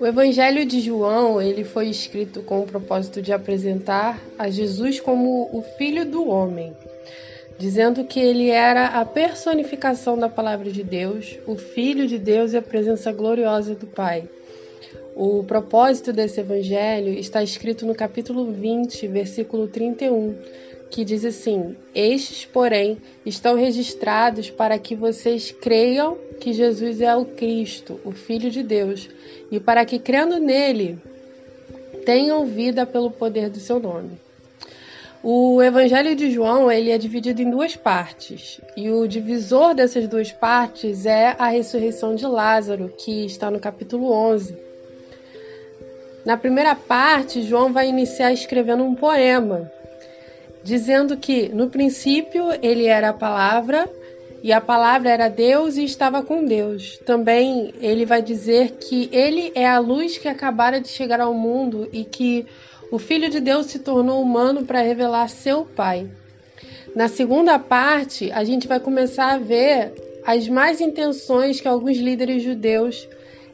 O Evangelho de João, ele foi escrito com o propósito de apresentar a Jesus como o filho do homem, dizendo que ele era a personificação da palavra de Deus, o filho de Deus e a presença gloriosa do Pai. O propósito desse evangelho está escrito no capítulo 20, versículo 31, que diz assim: Estes, porém, estão registrados para que vocês creiam que Jesus é o Cristo, o Filho de Deus, e para que, crendo nele, tenham vida pelo poder do seu nome. O Evangelho de João ele é dividido em duas partes, e o divisor dessas duas partes é a ressurreição de Lázaro, que está no capítulo 11. Na primeira parte, João vai iniciar escrevendo um poema, dizendo que no princípio ele era a palavra, e a palavra era Deus e estava com Deus. Também ele vai dizer que ele é a luz que acabara de chegar ao mundo e que o Filho de Deus se tornou humano para revelar seu Pai. Na segunda parte, a gente vai começar a ver as más intenções que alguns líderes judeus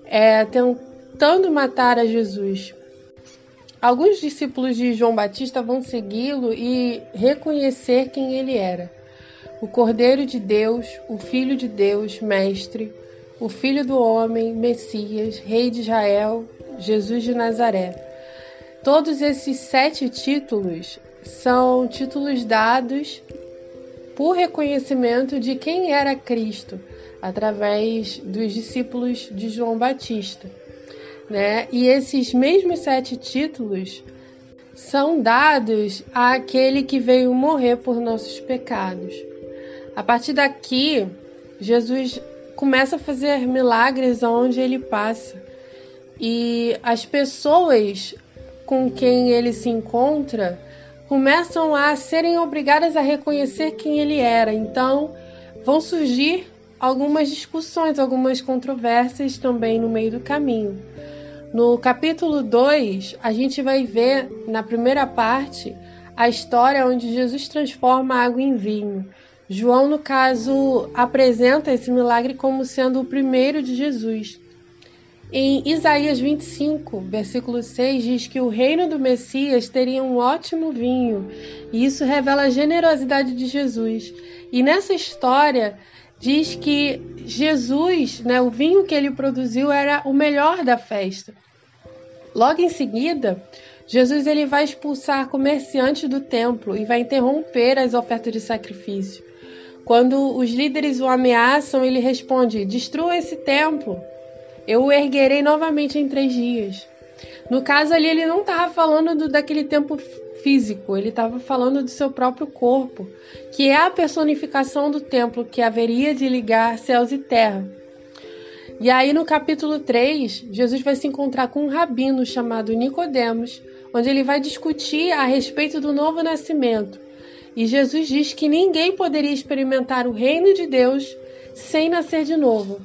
é, tentando matar a Jesus. Alguns discípulos de João Batista vão segui-lo e reconhecer quem ele era o Cordeiro de Deus, o Filho de Deus, Mestre, o Filho do Homem, Messias, Rei de Israel, Jesus de Nazaré. Todos esses sete títulos são títulos dados por reconhecimento de quem era Cristo, através dos discípulos de João Batista. Né? E esses mesmos sete títulos são dados àquele que veio morrer por nossos pecados. A partir daqui, Jesus começa a fazer milagres onde ele passa. E as pessoas com quem ele se encontra começam a serem obrigadas a reconhecer quem ele era. Então, vão surgir algumas discussões, algumas controvérsias também no meio do caminho. No capítulo 2, a gente vai ver na primeira parte a história onde Jesus transforma a água em vinho. João, no caso, apresenta esse milagre como sendo o primeiro de Jesus. Em Isaías 25, versículo 6, diz que o reino do Messias teria um ótimo vinho, e isso revela a generosidade de Jesus. E nessa história, diz que Jesus, né, o vinho que ele produziu era o melhor da festa. Logo em seguida, Jesus ele vai expulsar comerciantes do templo e vai interromper as ofertas de sacrifício. Quando os líderes o ameaçam, ele responde: Destrua esse templo, eu o erguerei novamente em três dias. No caso ali, ele não estava falando do, daquele templo físico, ele estava falando do seu próprio corpo, que é a personificação do templo que haveria de ligar céus e terra. E aí no capítulo 3, Jesus vai se encontrar com um rabino chamado Nicodemos, onde ele vai discutir a respeito do novo nascimento. E Jesus diz que ninguém poderia experimentar o reino de Deus sem nascer de novo.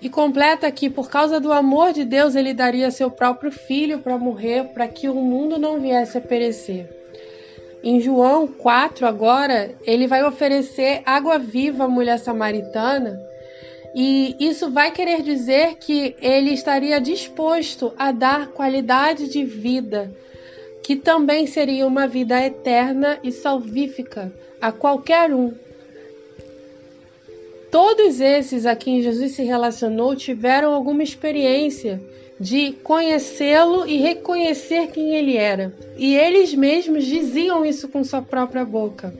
E completa que, por causa do amor de Deus, ele daria seu próprio filho para morrer, para que o mundo não viesse a perecer. Em João 4, agora, ele vai oferecer água viva à mulher samaritana, e isso vai querer dizer que ele estaria disposto a dar qualidade de vida que também seria uma vida eterna e salvífica a qualquer um. Todos esses a quem Jesus se relacionou tiveram alguma experiência de conhecê-lo e reconhecer quem ele era. E eles mesmos diziam isso com sua própria boca.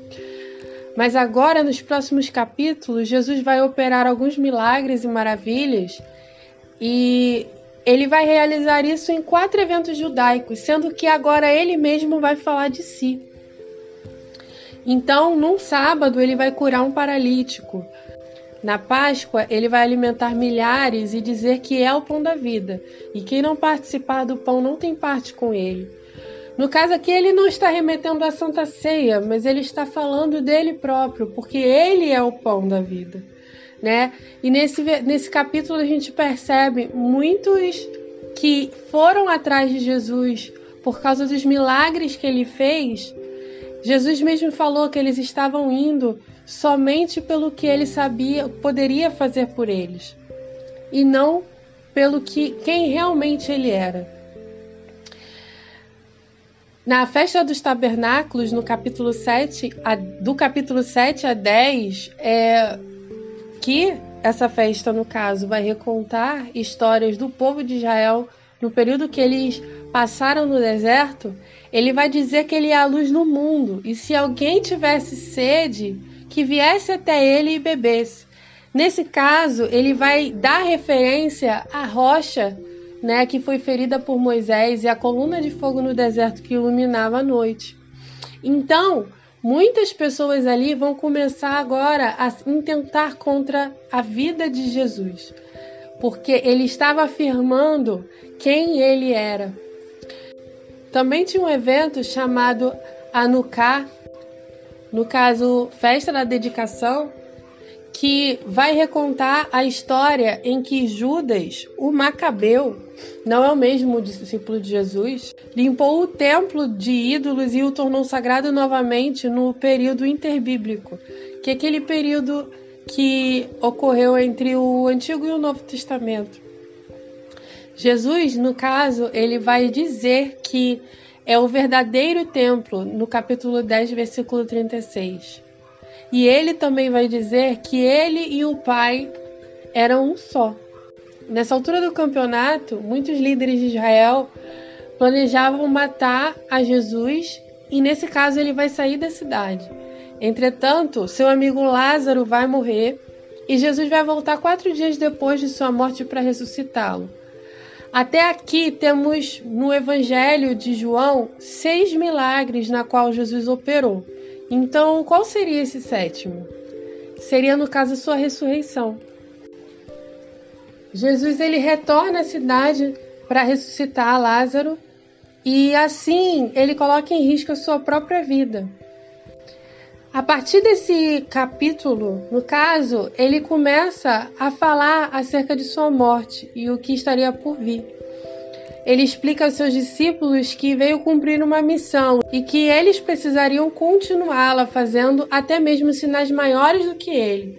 Mas agora, nos próximos capítulos, Jesus vai operar alguns milagres e maravilhas e ele vai realizar isso em quatro eventos judaicos, sendo que agora ele mesmo vai falar de si. Então, num sábado, ele vai curar um paralítico. Na Páscoa, ele vai alimentar milhares e dizer que é o pão da vida, e quem não participar do pão não tem parte com ele. No caso aqui, ele não está remetendo à Santa Ceia, mas ele está falando dele próprio, porque ele é o pão da vida né? E nesse, nesse capítulo a gente percebe muitos que foram atrás de Jesus por causa dos milagres que ele fez. Jesus mesmo falou que eles estavam indo somente pelo que ele sabia, poderia fazer por eles, e não pelo que quem realmente ele era. Na festa dos tabernáculos, no capítulo 7, a, do capítulo 7 a 10, é que essa festa, no caso, vai recontar histórias do povo de Israel no período que eles passaram no deserto. Ele vai dizer que ele é a luz do mundo e se alguém tivesse sede, que viesse até ele e bebesse. Nesse caso, ele vai dar referência à rocha, né, que foi ferida por Moisés e a coluna de fogo no deserto que iluminava a noite. Então, muitas pessoas ali vão começar agora a intentar contra a vida de Jesus, porque ele estava afirmando quem ele era. Também tinha um evento chamado Anuká, no caso, festa da dedicação, que vai recontar a história em que Judas, o Macabeu, não é o mesmo discípulo de Jesus, limpou o templo de ídolos e o tornou sagrado novamente no período interbíblico, que é aquele período que ocorreu entre o Antigo e o Novo Testamento. Jesus, no caso, ele vai dizer que é o verdadeiro templo, no capítulo 10, versículo 36. E ele também vai dizer que ele e o Pai eram um só. Nessa altura do campeonato, muitos líderes de Israel planejavam matar a Jesus e, nesse caso, ele vai sair da cidade. Entretanto, seu amigo Lázaro vai morrer e Jesus vai voltar quatro dias depois de sua morte para ressuscitá-lo. Até aqui temos no Evangelho de João seis milagres na qual Jesus operou. Então, qual seria esse sétimo? Seria no caso sua ressurreição. Jesus ele retorna à cidade para ressuscitar Lázaro e assim ele coloca em risco a sua própria vida. A partir desse capítulo, no caso, ele começa a falar acerca de sua morte e o que estaria por vir ele explica aos seus discípulos que veio cumprir uma missão e que eles precisariam continuá-la fazendo até mesmo sinais maiores do que ele.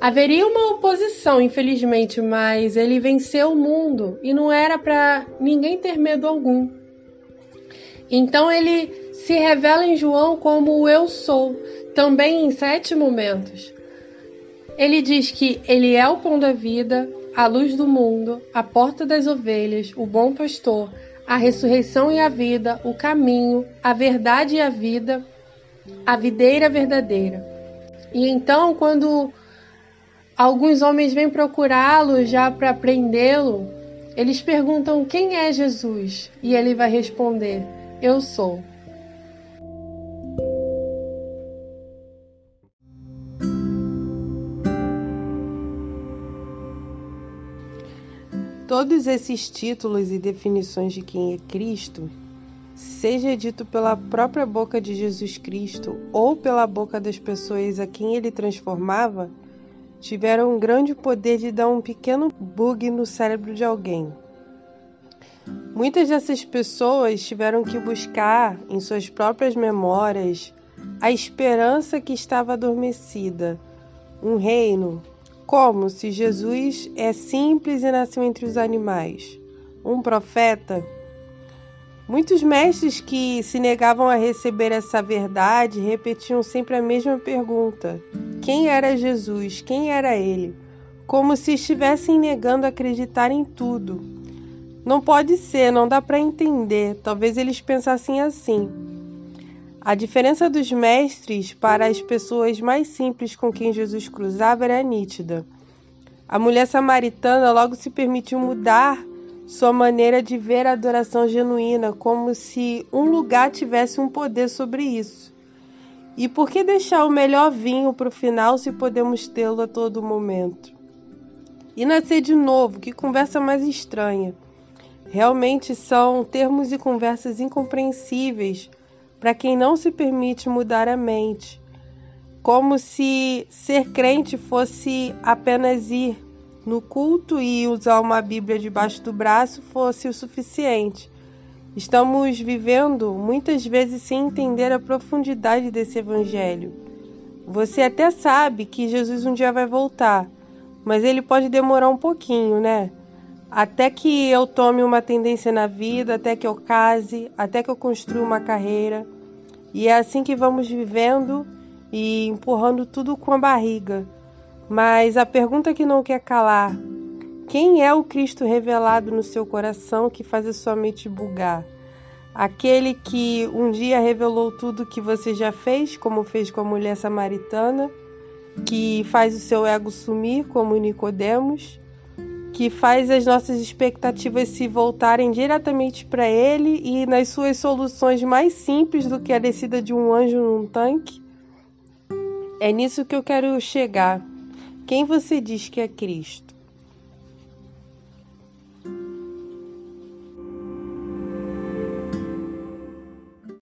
Haveria uma oposição, infelizmente, mas ele venceu o mundo e não era para ninguém ter medo algum. Então ele se revela em João como o Eu Sou, também em sete momentos. Ele diz que ele é o pão da vida, a luz do mundo, a porta das ovelhas, o bom pastor, a ressurreição e a vida, o caminho, a verdade e a vida, a videira verdadeira. E então, quando alguns homens vêm procurá-lo já para prendê-lo, eles perguntam quem é Jesus? E ele vai responder: Eu sou. Todos esses títulos e definições de quem é Cristo, seja dito pela própria boca de Jesus Cristo ou pela boca das pessoas a quem ele transformava, tiveram um grande poder de dar um pequeno bug no cérebro de alguém. Muitas dessas pessoas tiveram que buscar em suas próprias memórias a esperança que estava adormecida, um reino, como se Jesus é simples e nasceu entre os animais? Um profeta? Muitos mestres que se negavam a receber essa verdade repetiam sempre a mesma pergunta: quem era Jesus? Quem era ele? Como se estivessem negando acreditar em tudo. Não pode ser, não dá para entender. Talvez eles pensassem assim. A diferença dos mestres para as pessoas mais simples com quem Jesus cruzava era nítida. A mulher samaritana logo se permitiu mudar sua maneira de ver a adoração genuína, como se um lugar tivesse um poder sobre isso. E por que deixar o melhor vinho para o final se podemos tê-lo a todo momento? E nascer de novo, que conversa mais estranha. Realmente são termos e conversas incompreensíveis para quem não se permite mudar a mente, como se ser crente fosse apenas ir no culto e usar uma Bíblia debaixo do braço fosse o suficiente. Estamos vivendo muitas vezes sem entender a profundidade desse evangelho. Você até sabe que Jesus um dia vai voltar, mas ele pode demorar um pouquinho, né? Até que eu tome uma tendência na vida, até que eu case, até que eu construa uma carreira. E é assim que vamos vivendo e empurrando tudo com a barriga. Mas a pergunta que não quer calar: quem é o Cristo revelado no seu coração que faz a sua mente bugar? Aquele que um dia revelou tudo que você já fez, como fez com a mulher samaritana, que faz o seu ego sumir, como Nicodemos, que faz as nossas expectativas se voltarem diretamente para ele e nas suas soluções mais simples do que a descida de um anjo num tanque. É nisso que eu quero chegar. Quem você diz que é Cristo?